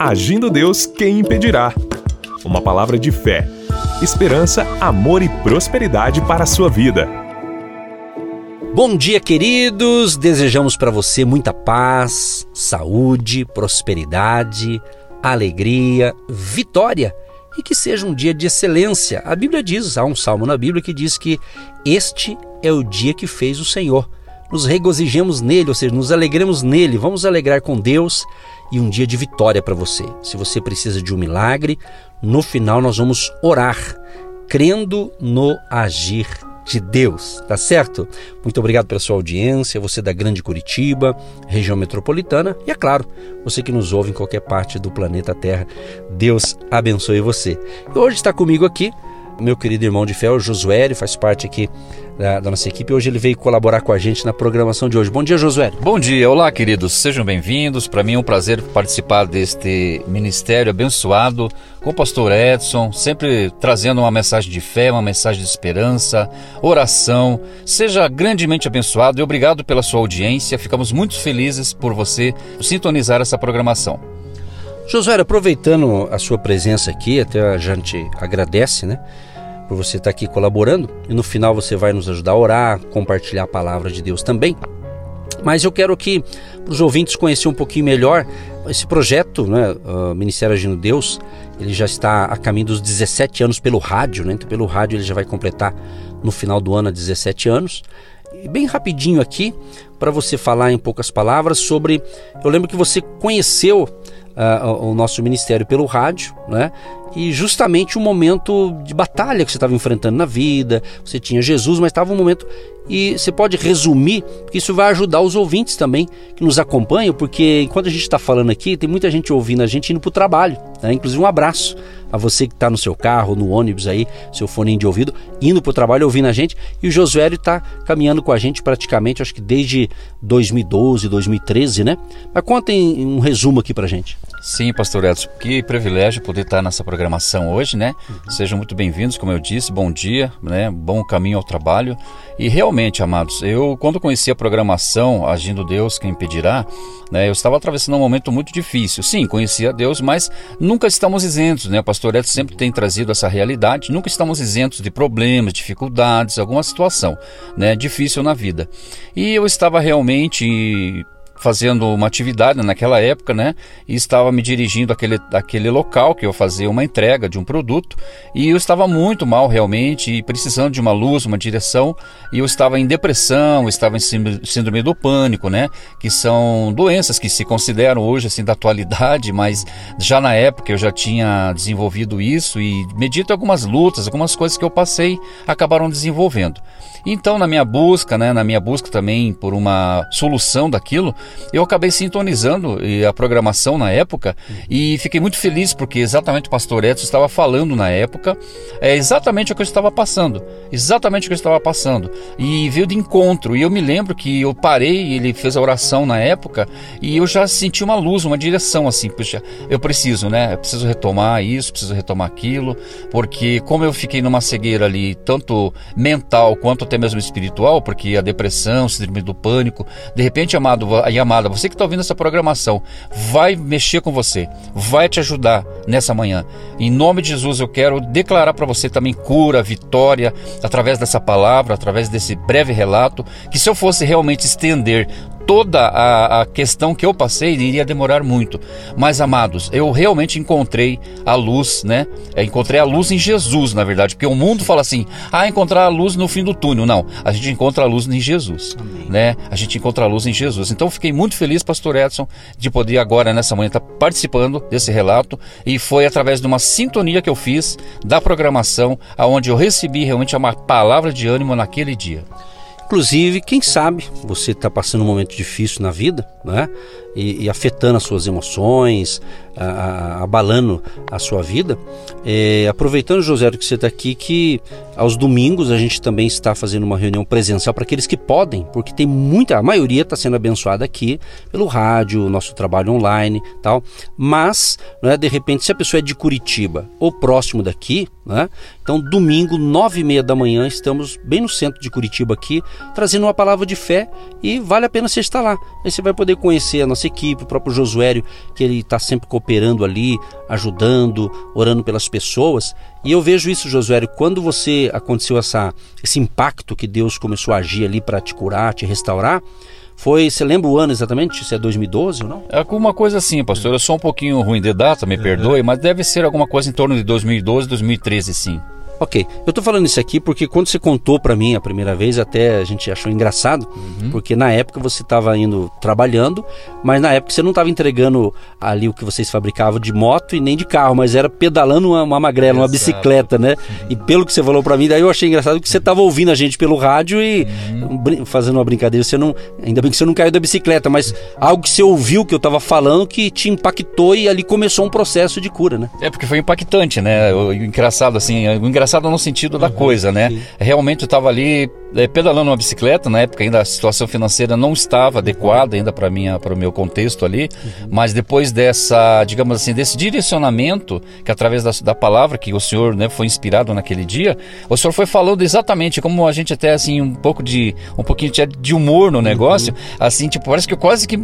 Agindo Deus, quem impedirá? Uma palavra de fé, esperança, amor e prosperidade para a sua vida. Bom dia, queridos! Desejamos para você muita paz, saúde, prosperidade, alegria, vitória e que seja um dia de excelência. A Bíblia diz, há um salmo na Bíblia que diz que este é o dia que fez o Senhor. Nos regozijemos nele, ou seja, nos alegremos nele, vamos alegrar com Deus e um dia de vitória para você. Se você precisa de um milagre, no final nós vamos orar, crendo no agir de Deus, tá certo? Muito obrigado pela sua audiência, você da Grande Curitiba, região metropolitana e, é claro, você que nos ouve em qualquer parte do planeta Terra. Deus abençoe você. E hoje está comigo aqui meu querido irmão de fé, o Josué, ele faz parte aqui da, da, nossa equipe. Hoje ele veio colaborar com a gente na programação de hoje. Bom dia, Josué. Bom dia, olá, queridos. Sejam bem-vindos. Para mim é um prazer participar deste ministério abençoado com o pastor Edson, sempre trazendo uma mensagem de fé, uma mensagem de esperança, oração. Seja grandemente abençoado e obrigado pela sua audiência. Ficamos muito felizes por você sintonizar essa programação. Josué, aproveitando a sua presença aqui, até a gente agradece, né? Por você estar aqui colaborando e no final você vai nos ajudar a orar, compartilhar a palavra de Deus também. Mas eu quero que os ouvintes conhecer um pouquinho melhor esse projeto, né, o Ministério Agindo Deus, ele já está a caminho dos 17 anos pelo rádio, né? Então pelo rádio ele já vai completar no final do ano 17 anos. E bem rapidinho aqui para você falar em poucas palavras sobre, eu lembro que você conheceu uh, o nosso ministério pelo rádio, né? E justamente um momento de batalha que você estava enfrentando na vida, você tinha Jesus, mas estava um momento e você pode resumir, porque isso vai ajudar os ouvintes também que nos acompanham, porque enquanto a gente está falando aqui, tem muita gente ouvindo a gente indo para o trabalho. Né? Inclusive, um abraço a você que está no seu carro, no ônibus aí, seu fone de ouvido, indo para o trabalho ouvindo a gente. E o Josué está caminhando com a gente praticamente, acho que desde 2012, 2013, né? Mas contem um resumo aqui para gente. Sim, pastor Edson, que privilégio poder estar nessa programação hoje, né? Uhum. Sejam muito bem-vindos, como eu disse, bom dia, né? Bom caminho ao trabalho. E realmente, amados, eu quando conheci a programação Agindo Deus, quem impedirá, né? Eu estava atravessando um momento muito difícil. Sim, conhecia Deus, mas nunca estamos isentos, né? O pastor Edson sempre tem trazido essa realidade. Nunca estamos isentos de problemas, dificuldades, alguma situação, né? Difícil na vida. E eu estava realmente fazendo uma atividade naquela época, né? E estava me dirigindo àquele, àquele local que eu fazia uma entrega de um produto e eu estava muito mal realmente e precisando de uma luz, uma direção e eu estava em depressão, estava em síndrome do pânico, né? Que são doenças que se consideram hoje assim da atualidade, mas já na época eu já tinha desenvolvido isso e medito algumas lutas, algumas coisas que eu passei acabaram desenvolvendo. Então, na minha busca, né, na minha busca também por uma solução daquilo, eu acabei sintonizando a programação na época e fiquei muito feliz porque exatamente o pastor Edson estava falando na época, é exatamente o que eu estava passando, exatamente o que eu estava passando. E veio de encontro. E eu me lembro que eu parei, ele fez a oração na época e eu já senti uma luz, uma direção assim, puxa, eu preciso, né? Eu preciso retomar isso, preciso retomar aquilo, porque como eu fiquei numa cegueira ali, tanto mental quanto até mesmo espiritual, porque a depressão, síndrome do pânico, de repente, amado amada, você que está ouvindo essa programação, vai mexer com você, vai te ajudar nessa manhã. Em nome de Jesus, eu quero declarar para você também cura, vitória, através dessa palavra, através desse breve relato, que se eu fosse realmente estender toda a, a, questão que eu passei iria demorar muito. Mas, amados, eu realmente encontrei a luz, né? Eu encontrei a luz em Jesus, na verdade, porque o mundo fala assim: ah, encontrar a luz no fim do túnel. Não, a gente encontra a luz em Jesus, Amém. né? A gente encontra a luz em Jesus. Então, fiquei muito feliz, Pastor Edson, de poder agora, nessa manhã, estar participando desse relato. E foi através de uma sintonia que eu fiz da programação, aonde eu recebi realmente uma palavra de ânimo naquele dia. Inclusive, quem sabe você está passando um momento difícil na vida, né? E, e afetando as suas emoções, a, a, abalando a sua vida. É, aproveitando, José, que você está aqui, que aos domingos a gente também está fazendo uma reunião presencial para aqueles que podem, porque tem muita, a maioria está sendo abençoada aqui pelo rádio, nosso trabalho online, tal. Mas, né, de repente, se a pessoa é de Curitiba ou próximo daqui, né, então domingo nove e meia da manhã estamos bem no centro de Curitiba aqui, trazendo uma palavra de fé e vale a pena você estar lá. Aí você vai poder conhecer a nossa equipe, o próprio Josuério, que ele está sempre cooperando ali, ajudando, orando pelas pessoas. E eu vejo isso, Josuério, quando você aconteceu essa, esse impacto que Deus começou a agir ali para te curar, te restaurar. Foi, você lembra o ano exatamente? Se é 2012 ou não? É alguma coisa assim, pastor. Eu sou um pouquinho ruim de data, me perdoe, mas deve ser alguma coisa em torno de 2012, 2013, sim. Ok, eu tô falando isso aqui porque quando você contou para mim a primeira vez, até a gente achou engraçado, uhum. porque na época você estava indo trabalhando, mas na época você não estava entregando ali o que vocês fabricavam de moto e nem de carro, mas era pedalando uma, uma magrela, Exato. uma bicicleta, né? Uhum. E pelo que você falou para mim, daí eu achei engraçado que você estava ouvindo a gente pelo rádio e uhum. fazendo uma brincadeira, você não, ainda bem que você não caiu da bicicleta, mas algo que você ouviu que eu estava falando que te impactou e ali começou um processo de cura, né? É porque foi impactante, né? O, engraçado assim, o engraçado no sentido uhum, da coisa, né? Sim. Realmente eu estava ali pedalando uma bicicleta, na época ainda a situação financeira não estava adequada ainda para minha para o meu contexto ali, uhum. mas depois dessa, digamos assim, desse direcionamento que através da, da palavra que o senhor, né, foi inspirado naquele dia, o senhor foi falando exatamente como a gente até assim um pouco de um pouquinho de humor no negócio, uhum. assim, tipo, parece que eu quase que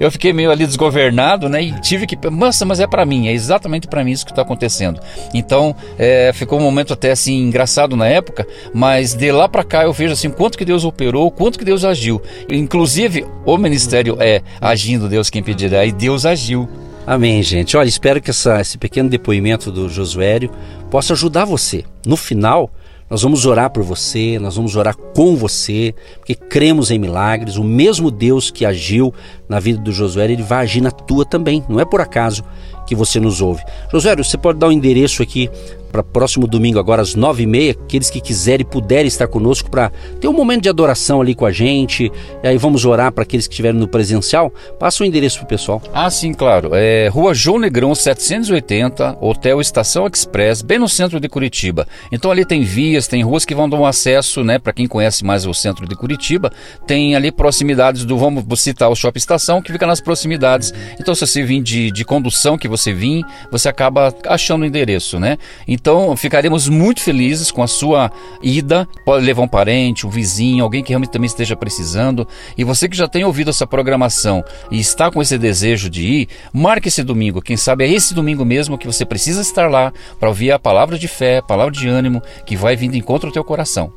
eu fiquei meio ali desgovernado, né, e tive que, nossa, mas é para mim, é exatamente para mim isso que está acontecendo. Então, é, ficou um momento até assim engraçado na época, mas de lá para cá eu vejo assim quanto que Deus operou, quanto que Deus agiu. Inclusive, o ministério é agindo Deus quem pedirá e Deus agiu. Amém, gente. Olha, espero que essa, esse pequeno depoimento do Josuério possa ajudar você. No final, nós vamos orar por você, nós vamos orar com você, porque cremos em milagres. O mesmo Deus que agiu na vida do Josué, ele vai agir na tua também. Não é por acaso que você nos ouve. Josué, você pode dar o um endereço aqui para próximo domingo, agora às nove e meia, aqueles que quiserem e puderem estar conosco para ter um momento de adoração ali com a gente. E aí vamos orar para aqueles que estiverem no presencial. Passa o endereço para o pessoal. Ah, sim, claro. É Rua João Negrão 780, Hotel Estação Express, bem no centro de Curitiba. Então ali tem vias, tem ruas que vão dar um acesso, né, para quem conhece mais o centro de Curitiba. Tem ali proximidades do, vamos citar o Shopping Estação, que fica nas proximidades. Então se você vir de, de condução que você vir, você acaba achando o endereço, né? Então, então ficaremos muito felizes com a sua ida. Pode levar um parente, um vizinho, alguém que realmente também esteja precisando. E você que já tem ouvido essa programação e está com esse desejo de ir, marque esse domingo. Quem sabe é esse domingo mesmo que você precisa estar lá para ouvir a palavra de fé, a palavra de ânimo que vai vindo em encontro ao teu coração.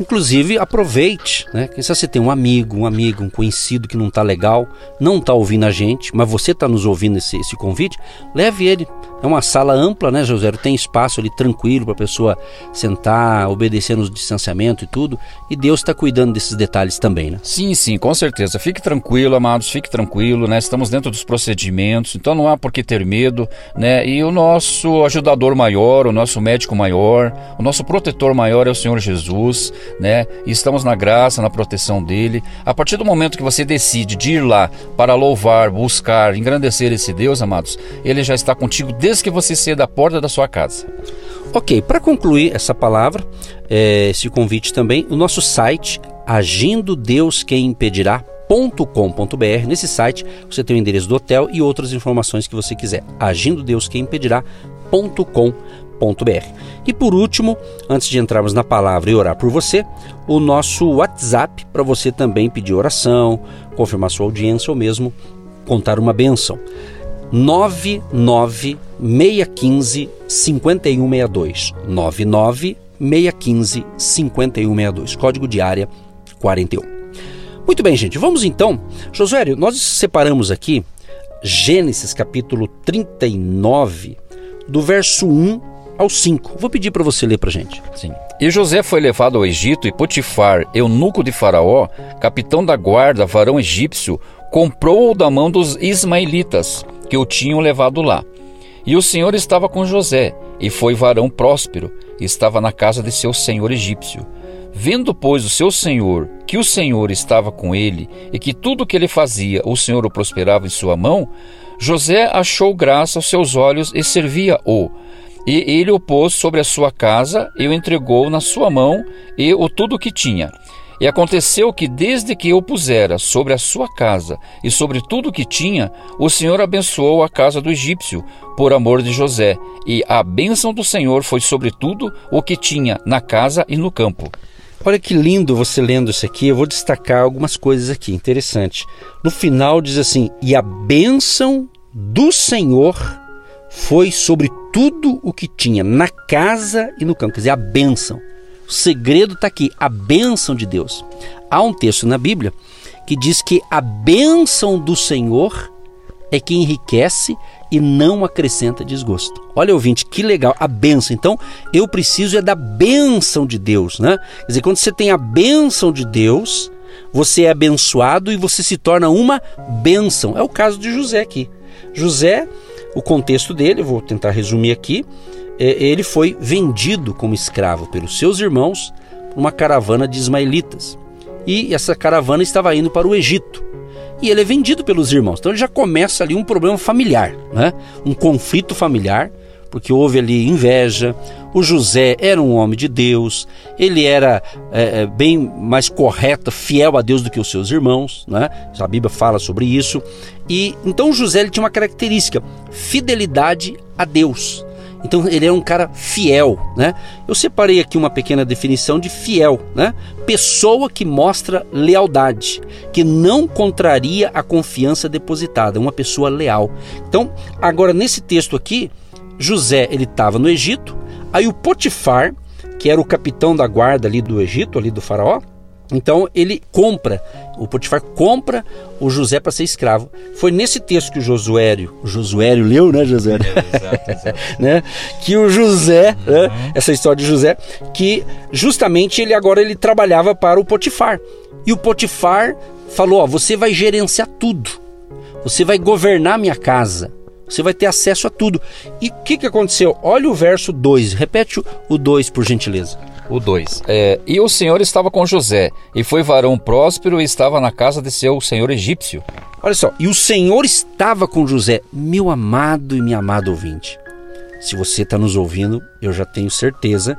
Inclusive, aproveite, né? Sabe você tem um amigo, um amigo, um conhecido que não está legal, não está ouvindo a gente, mas você está nos ouvindo esse, esse convite, leve ele. É uma sala ampla, né, José? Tem espaço ali tranquilo para a pessoa sentar, obedecer no distanciamento e tudo. E Deus está cuidando desses detalhes também, né? Sim, sim, com certeza. Fique tranquilo, amados, fique tranquilo, né? Estamos dentro dos procedimentos, então não há por que ter medo, né? E o nosso ajudador maior, o nosso médico maior, o nosso protetor maior é o Senhor Jesus né? E estamos na graça, na proteção dele. A partir do momento que você decide de ir lá para louvar, buscar, engrandecer esse Deus, amados, ele já está contigo desde que você sair da porta da sua casa. Ok, para concluir essa palavra, é, esse convite também, o nosso site agindo Deus quem impedirá .com.br. Nesse site você tem o endereço do hotel e outras informações que você quiser. Agindo Deus quem impedirá.com.br e por último, antes de entrarmos na palavra e orar por você, o nosso WhatsApp para você também pedir oração, confirmar sua audiência ou mesmo contar uma benção. 99615 5162 99615 5162 código de área 41. Muito bem, gente, vamos então. Josué, nós separamos aqui Gênesis capítulo 39, do verso 1 ao 5. Vou pedir para você ler para gente. Sim. E José foi levado ao Egito e Potifar, eunuco de Faraó, capitão da guarda, varão egípcio, comprou-o da mão dos ismaelitas, que o tinham levado lá. E o Senhor estava com José, e foi varão próspero, e estava na casa de seu senhor egípcio. Vendo, pois, o seu senhor que o Senhor estava com ele, e que tudo o que ele fazia o Senhor o prosperava em sua mão, José achou graça aos seus olhos e servia-o. E ele o pôs sobre a sua casa e o entregou na sua mão e o tudo o que tinha. E aconteceu que, desde que eu pusera sobre a sua casa e sobre tudo o que tinha, o Senhor abençoou a casa do egípcio, por amor de José, e a bênção do Senhor foi sobre tudo o que tinha na casa e no campo. Olha que lindo você lendo isso aqui. Eu vou destacar algumas coisas aqui, interessante. No final diz assim: "E a bênção do Senhor foi sobre tudo o que tinha na casa e no campo". Quer dizer, a bênção. O segredo está aqui, a bênção de Deus. Há um texto na Bíblia que diz que a bênção do Senhor é que enriquece e não acrescenta desgosto. Olha, ouvinte, que legal, a bênção. Então, eu preciso é da bênção de Deus, né? Quer dizer, quando você tem a bênção de Deus, você é abençoado e você se torna uma bênção. É o caso de José aqui. José, o contexto dele, vou tentar resumir aqui, ele foi vendido como escravo pelos seus irmãos por uma caravana de ismaelitas. E essa caravana estava indo para o Egito e ele é vendido pelos irmãos. Então ele já começa ali um problema familiar, né? um conflito familiar, porque houve ali inveja. O José era um homem de Deus, ele era é, bem mais correto, fiel a Deus do que os seus irmãos, né? a Bíblia fala sobre isso. E então José ele tinha uma característica: fidelidade a Deus. Então ele é um cara fiel, né? Eu separei aqui uma pequena definição de fiel, né? Pessoa que mostra lealdade, que não contraria a confiança depositada, uma pessoa leal. Então, agora nesse texto aqui, José ele estava no Egito, aí o Potifar, que era o capitão da guarda ali do Egito, ali do faraó, então ele compra, o Potifar compra o José para ser escravo. Foi nesse texto que o Josuério, o Josuério leu, né, Josuério? É, exato, exato. né? Que o José, uhum. né? essa história de José, que justamente ele agora ele trabalhava para o Potifar. E o Potifar falou: ó, você vai gerenciar tudo. Você vai governar minha casa. Você vai ter acesso a tudo. E o que, que aconteceu? Olha o verso 2. Repete o 2, por gentileza o 2. É, e o Senhor estava com José, e foi varão próspero e estava na casa de seu senhor egípcio. Olha só, e o Senhor estava com José, meu amado e minha amada ouvinte. Se você está nos ouvindo, eu já tenho certeza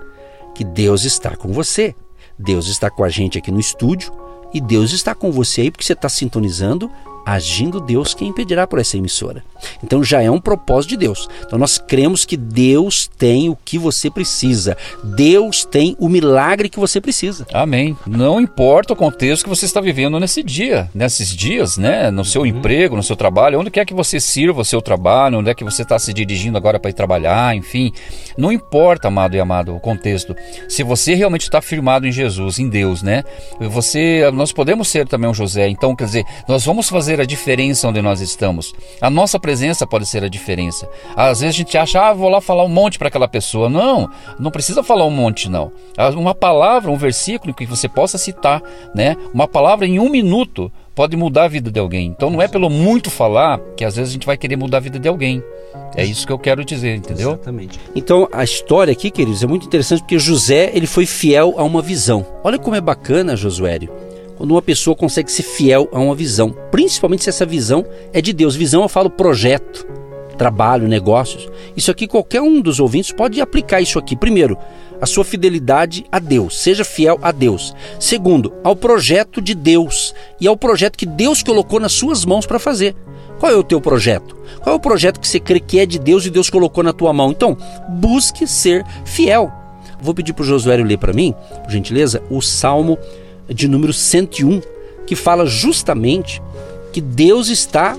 que Deus está com você. Deus está com a gente aqui no estúdio e Deus está com você aí porque você está sintonizando agindo Deus, quem impedirá por essa emissora? Então já é um propósito de Deus. Então nós cremos que Deus tem o que você precisa. Deus tem o milagre que você precisa. Amém. Não importa o contexto que você está vivendo nesse dia, nesses dias, né? No seu uhum. emprego, no seu trabalho, onde quer que você sirva o seu trabalho, onde é que você está se dirigindo agora para ir trabalhar, enfim. Não importa, amado e amado, o contexto. Se você realmente está firmado em Jesus, em Deus, né? Você, nós podemos ser também um José. Então, quer dizer, nós vamos fazer a diferença onde nós estamos. A nossa presença pode ser a diferença. Às vezes a gente acha, ah, vou lá falar um monte para aquela pessoa. Não, não precisa falar um monte, não. Uma palavra, um versículo que você possa citar, né? Uma palavra em um minuto pode mudar a vida de alguém. Então não é pelo muito falar que às vezes a gente vai querer mudar a vida de alguém. É isso que eu quero dizer, entendeu? Exatamente. Então a história aqui, queridos, é muito interessante porque José ele foi fiel a uma visão. Olha como é bacana, Josuério quando uma pessoa consegue ser fiel a uma visão, principalmente se essa visão é de Deus. Visão eu falo projeto, trabalho, negócios. Isso aqui qualquer um dos ouvintes pode aplicar isso aqui. Primeiro, a sua fidelidade a Deus, seja fiel a Deus. Segundo, ao projeto de Deus e ao projeto que Deus colocou nas suas mãos para fazer. Qual é o teu projeto? Qual é o projeto que você crê que é de Deus e Deus colocou na tua mão? Então, busque ser fiel. Vou pedir para o Josué ler para mim, por gentileza, o Salmo de número 101, que fala justamente que Deus está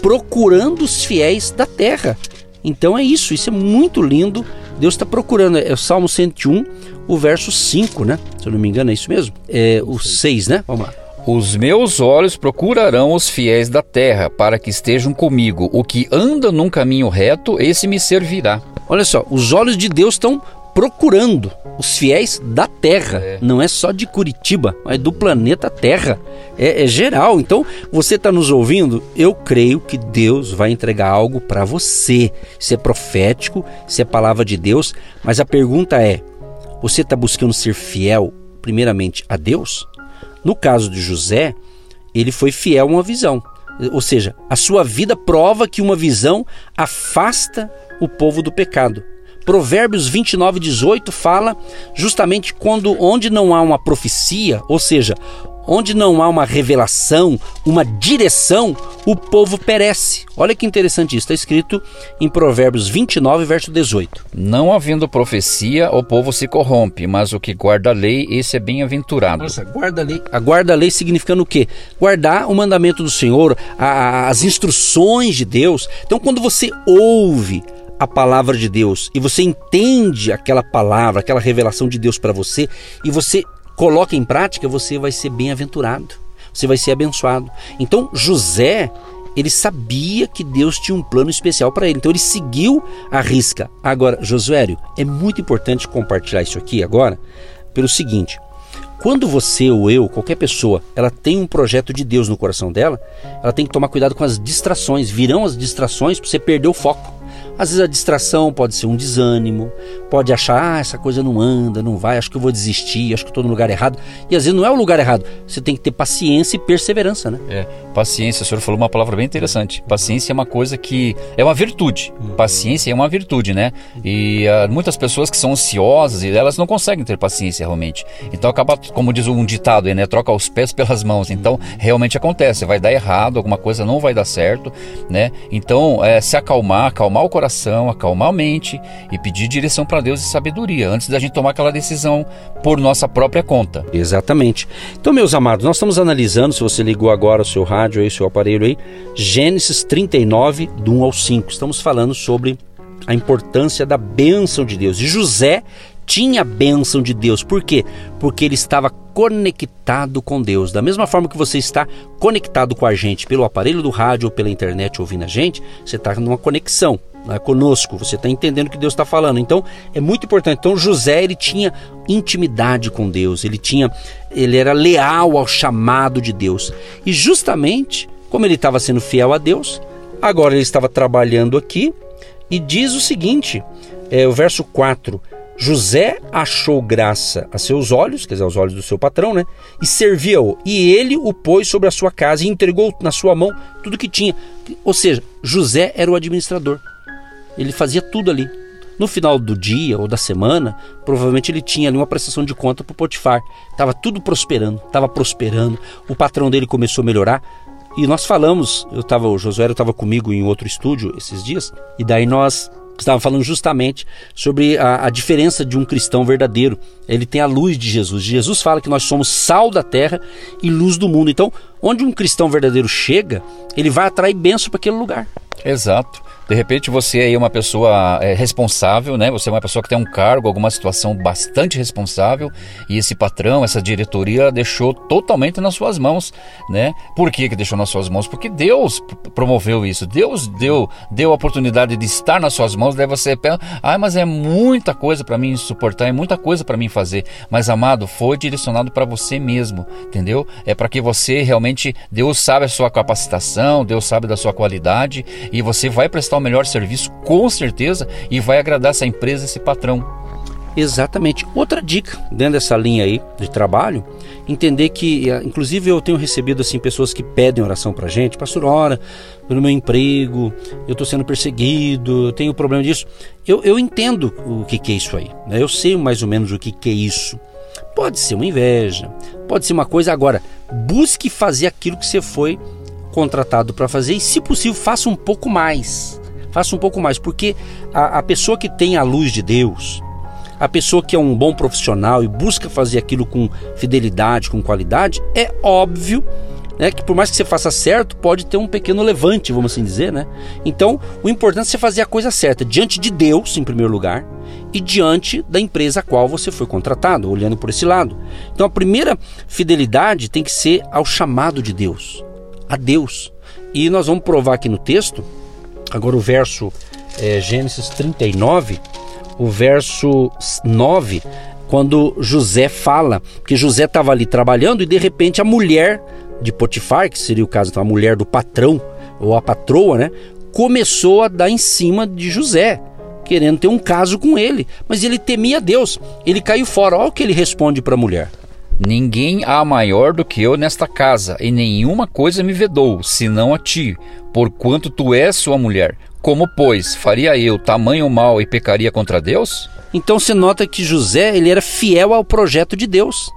procurando os fiéis da terra. Então é isso, isso é muito lindo. Deus está procurando, é o Salmo 101, o verso 5, né? Se eu não me engano, é isso mesmo? É o 6, né? Vamos lá. Os meus olhos procurarão os fiéis da terra, para que estejam comigo. O que anda num caminho reto, esse me servirá. Olha só, os olhos de Deus estão procurando os fiéis da Terra. É. Não é só de Curitiba, mas do planeta Terra. É, é geral. Então, você está nos ouvindo? Eu creio que Deus vai entregar algo para você. Isso é profético, isso é palavra de Deus. Mas a pergunta é: você está buscando ser fiel, primeiramente, a Deus? No caso de José, ele foi fiel a uma visão. Ou seja, a sua vida prova que uma visão afasta o povo do pecado. Provérbios 29, 18 fala justamente quando onde não há uma profecia, ou seja, onde não há uma revelação, uma direção, o povo perece. Olha que interessante isso, está escrito em Provérbios 29, verso 18. Não havendo profecia, o povo se corrompe, mas o que guarda a lei, esse é bem-aventurado. Nossa, guarda a lei. A guarda a lei significando o quê? Guardar o mandamento do Senhor, a, as instruções de Deus. Então, quando você ouve a palavra de Deus e você entende aquela palavra, aquela revelação de Deus para você e você coloca em prática, você vai ser bem-aventurado, você vai ser abençoado. Então, José, ele sabia que Deus tinha um plano especial para ele, então ele seguiu a risca. Agora, Josuério, é muito importante compartilhar isso aqui agora, pelo seguinte: quando você ou eu, qualquer pessoa, ela tem um projeto de Deus no coração dela, ela tem que tomar cuidado com as distrações. Virão as distrações para você perder o foco. Às vezes a distração pode ser um desânimo, pode achar, ah, essa coisa não anda, não vai, acho que eu vou desistir, acho que estou no lugar errado. E às vezes não é o lugar errado. Você tem que ter paciência e perseverança, né? É, paciência, o senhor falou uma palavra bem interessante. Paciência é uma coisa que é uma virtude. Uhum. Paciência é uma virtude, né? E uh, muitas pessoas que são ansiosas e elas não conseguem ter paciência realmente. Então acaba, como diz um ditado aí, né? Troca os pés pelas mãos. Então realmente acontece, vai dar errado, alguma coisa não vai dar certo, né? Então é, se acalmar, acalmar o coração coração, acalmar a mente e pedir direção para Deus e sabedoria antes da gente tomar aquela decisão por nossa própria conta. Exatamente. Então, meus amados, nós estamos analisando, se você ligou agora o seu rádio aí, o seu aparelho aí, Gênesis 39, do 1 ao 5. Estamos falando sobre a importância da bênção de Deus. E José tinha a bênção de Deus. Por quê? Porque ele estava conectado com Deus. Da mesma forma que você está conectado com a gente pelo aparelho do rádio ou pela internet ouvindo a gente, você está numa conexão né, conosco. Você está entendendo o que Deus está falando. Então é muito importante. Então José ele tinha intimidade com Deus. Ele tinha, ele era leal ao chamado de Deus. E justamente como ele estava sendo fiel a Deus, agora ele estava trabalhando aqui e diz o seguinte, é, o verso 4 José achou graça a seus olhos, quer dizer, aos olhos do seu patrão, né? E servia-o. E ele o pôs sobre a sua casa e entregou na sua mão tudo que tinha. Ou seja, José era o administrador. Ele fazia tudo ali. No final do dia ou da semana, provavelmente ele tinha ali uma prestação de conta para o Potifar. Estava tudo prosperando, estava prosperando. O patrão dele começou a melhorar. E nós falamos, eu tava, o Josué estava comigo em outro estúdio esses dias, e daí nós estava falando justamente sobre a, a, diferença de um cristão verdadeiro. Ele tem a luz de Jesus. Jesus fala que nós somos sal da terra e luz do mundo. Então, onde um cristão verdadeiro chega, ele vai atrair bênção para aquele lugar. Exato. De repente você é uma pessoa é, responsável, né? Você é uma pessoa que tem um cargo, alguma situação bastante responsável e esse patrão, essa diretoria deixou totalmente nas suas mãos, né? Por que que deixou nas suas mãos? Porque Deus promoveu isso. Deus deu deu a oportunidade de estar nas suas mãos. Daí você pensa, ah, mas é muita coisa para mim suportar, é muita coisa para mim fazer. Mas amado, foi direcionado para você mesmo, entendeu? É para que você realmente Deus sabe a sua capacitação, Deus sabe da sua qualidade e você vai prestar prestar o melhor serviço, com certeza, e vai agradar essa empresa, esse patrão. Exatamente. Outra dica dentro dessa linha aí de trabalho, entender que, eh, inclusive eu tenho recebido assim pessoas que pedem oração pra gente, pastor, ora pelo meu emprego, eu estou sendo perseguido, eu tenho problema disso. Eu, eu entendo o que, que é isso aí, né? eu sei mais ou menos o que, que é isso. Pode ser uma inveja, pode ser uma coisa. Agora, busque fazer aquilo que você foi contratado para fazer e, se possível, faça um pouco mais. Faça um pouco mais, porque a, a pessoa que tem a luz de Deus, a pessoa que é um bom profissional e busca fazer aquilo com fidelidade, com qualidade, é óbvio né, que por mais que você faça certo, pode ter um pequeno levante, vamos assim dizer, né? Então, o importante é você fazer a coisa certa diante de Deus, em primeiro lugar, e diante da empresa a qual você foi contratado, olhando por esse lado. Então, a primeira fidelidade tem que ser ao chamado de Deus, a Deus. E nós vamos provar aqui no texto Agora o verso é, Gênesis 39, o verso 9, quando José fala, que José estava ali trabalhando e de repente a mulher de Potifar, que seria o caso, então, a mulher do patrão, ou a patroa, né, começou a dar em cima de José, querendo ter um caso com ele, mas ele temia Deus, ele caiu fora. Olha o que ele responde para a mulher. Ninguém há maior do que eu nesta casa, e nenhuma coisa me vedou, senão a ti, porquanto tu és sua mulher. Como, pois, faria eu tamanho mal e pecaria contra Deus? Então você nota que José ele era fiel ao projeto de Deus.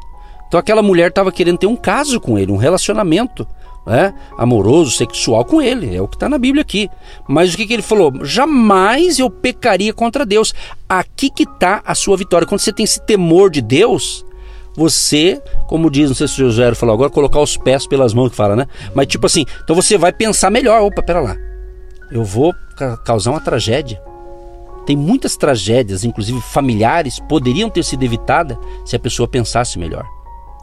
Então aquela mulher estava querendo ter um caso com ele, um relacionamento né, amoroso, sexual com ele. É o que está na Bíblia aqui. Mas o que, que ele falou? Jamais eu pecaria contra Deus. Aqui que está a sua vitória. Quando você tem esse temor de Deus, você, como diz, não sei se o José falou agora, colocar os pés pelas mãos que fala, né? Mas tipo assim, então você vai pensar melhor. Opa, pera lá. Eu vou causar uma tragédia. Tem muitas tragédias, inclusive familiares, poderiam ter sido evitadas se a pessoa pensasse melhor.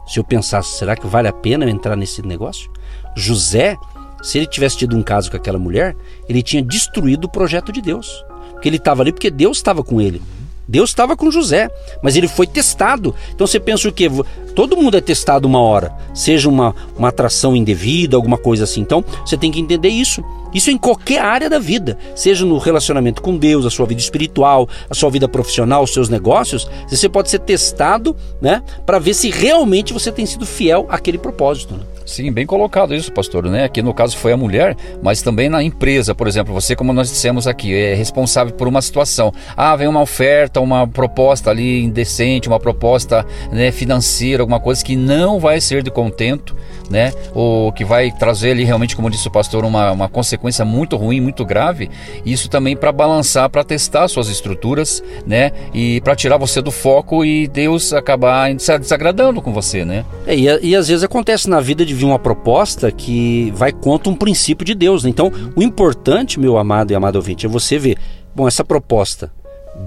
Se eu pensasse, será que vale a pena entrar nesse negócio? José, se ele tivesse tido um caso com aquela mulher, ele tinha destruído o projeto de Deus. Porque ele estava ali porque Deus estava com ele. Deus estava com José, mas ele foi testado. Então você pensa o quê? Todo mundo é testado uma hora, seja uma, uma atração indevida, alguma coisa assim. Então você tem que entender isso. Isso em qualquer área da vida, seja no relacionamento com Deus, a sua vida espiritual, a sua vida profissional, os seus negócios, você pode ser testado, né, para ver se realmente você tem sido fiel àquele propósito. Né? Sim, bem colocado isso, pastor, né? Aqui no caso foi a mulher, mas também na empresa, por exemplo, você, como nós dissemos aqui, é responsável por uma situação. Ah, vem uma oferta, uma proposta ali indecente, uma proposta né, financeira, alguma coisa que não vai ser de contento, né? Ou que vai trazer ali realmente, como disse o pastor, uma, uma consequência muito ruim, muito grave. Isso também para balançar, para testar suas estruturas, né? E para tirar você do foco e Deus acabar desagradando com você, né? É, e, e às vezes acontece na vida de vir uma proposta que vai contra um princípio de Deus. Né? Então, o importante, meu amado e amado ouvinte, é você ver, bom, essa proposta,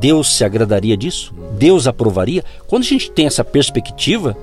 Deus se agradaria disso? Deus aprovaria? Quando a gente tem essa perspectiva,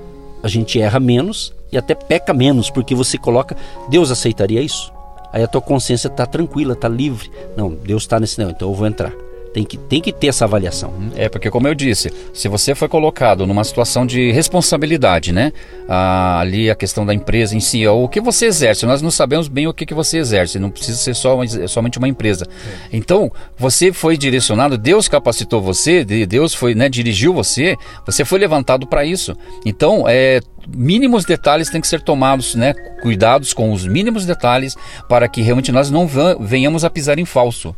a gente erra menos e até peca menos, porque você coloca, Deus aceitaria isso? Aí a tua consciência está tranquila, está livre. Não, Deus está nesse não, então eu vou entrar. Tem que, tem que ter essa avaliação. É, porque como eu disse, se você foi colocado numa situação de responsabilidade, né? Ah, ali a questão da empresa em si, o que você exerce, nós não sabemos bem o que, que você exerce, não precisa ser só uma, somente uma empresa. É. Então, você foi direcionado, Deus capacitou você, Deus foi, né, dirigiu você, você foi levantado para isso. Então, é, mínimos detalhes têm que ser tomados, né? Cuidados com os mínimos detalhes para que realmente nós não venhamos a pisar em falso.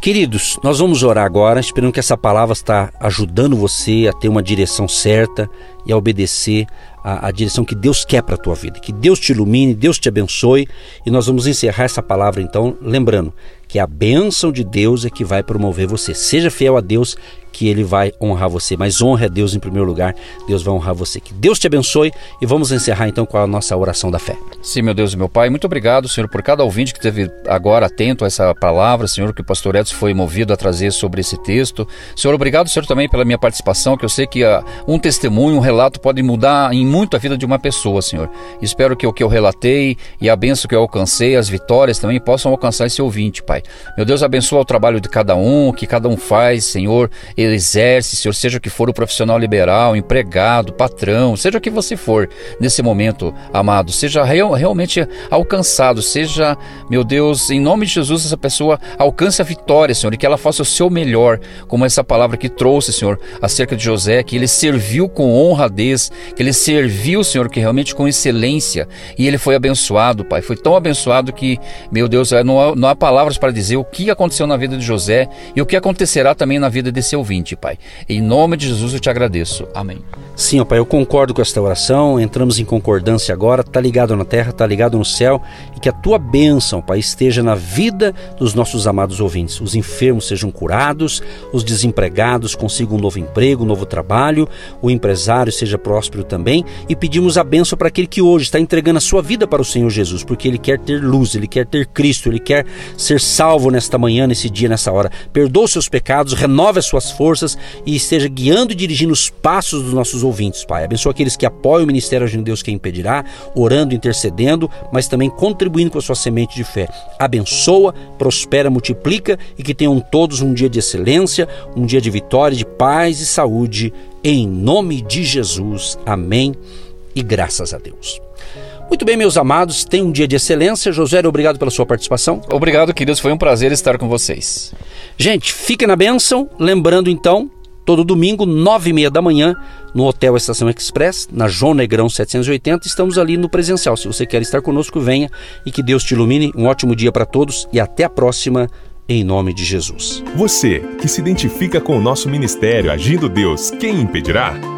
Queridos, nós vamos orar agora, esperando que essa palavra está ajudando você a ter uma direção certa e a obedecer a, a direção que Deus quer para a tua vida. Que Deus te ilumine, Deus te abençoe. E nós vamos encerrar essa palavra então, lembrando que a bênção de Deus é que vai promover você. Seja fiel a Deus, que Ele vai honrar você. Mas honre a Deus em primeiro lugar, Deus vai honrar você. Que Deus te abençoe e vamos encerrar então com a nossa oração da fé. Sim, meu Deus e meu Pai, muito obrigado, Senhor, por cada ouvinte que esteve agora atento a essa palavra, Senhor, que o pastor Edson foi movido a trazer sobre esse texto. Senhor, obrigado, Senhor, também pela minha participação, que eu sei que uh, um testemunho, um relato pode mudar em muito a vida de uma pessoa, Senhor. Espero que o que eu relatei e a benção que eu alcancei, as vitórias também possam alcançar esse ouvinte, Pai. Meu Deus, abençoa o trabalho de cada um, o que cada um faz, Senhor, exerce, Senhor, seja que for o profissional liberal, empregado, patrão, seja o que você for nesse momento, amado, seja real, realmente alcançado, seja, meu Deus, em nome de Jesus, essa pessoa alcance a vitória, Senhor, e que ela faça o seu melhor, como essa palavra que trouxe, Senhor, acerca de José, que ele serviu com honradez, que ele serviu, Senhor, que realmente com excelência, e ele foi abençoado, Pai, foi tão abençoado que, meu Deus, não há, não há palavras para dizer o que aconteceu na vida de José e o que acontecerá também na vida desse ouvinte, Pai. Em nome de Jesus eu te agradeço. Amém. Sim, ó Pai, eu concordo com esta oração, entramos em concordância agora, tá ligado na terra, tá ligado no céu, e que a tua bênção, Pai, esteja na vida dos nossos amados ouvintes. Os enfermos sejam curados, os desempregados consigam um novo emprego, um novo trabalho, o empresário seja próspero também, e pedimos a bênção para aquele que hoje está entregando a sua vida para o Senhor Jesus, porque ele quer ter luz, ele quer ter Cristo, ele quer ser salvo nesta manhã, nesse dia, nessa hora. Perdoa os seus pecados, renove as suas forças e esteja guiando e dirigindo os passos dos nossos ouvintes, Pai. Abençoa aqueles que apoiam o Ministério Agindo Deus Quem Impedirá, orando, intercedendo, mas também contribuindo com a sua semente de fé. Abençoa, prospera, multiplica e que tenham todos um dia de excelência, um dia de vitória, de paz e saúde. Em nome de Jesus. Amém. E graças a Deus. Muito bem, meus amados, tenham um dia de excelência. José, obrigado pela sua participação. Obrigado, queridos. Foi um prazer estar com vocês. Gente, fiquem na bênção. Lembrando então, todo domingo, nove e meia da manhã, no Hotel Estação Express, na João Negrão 780. Estamos ali no presencial. Se você quer estar conosco, venha e que Deus te ilumine. Um ótimo dia para todos e até a próxima, em nome de Jesus. Você que se identifica com o nosso ministério Agindo Deus, quem impedirá?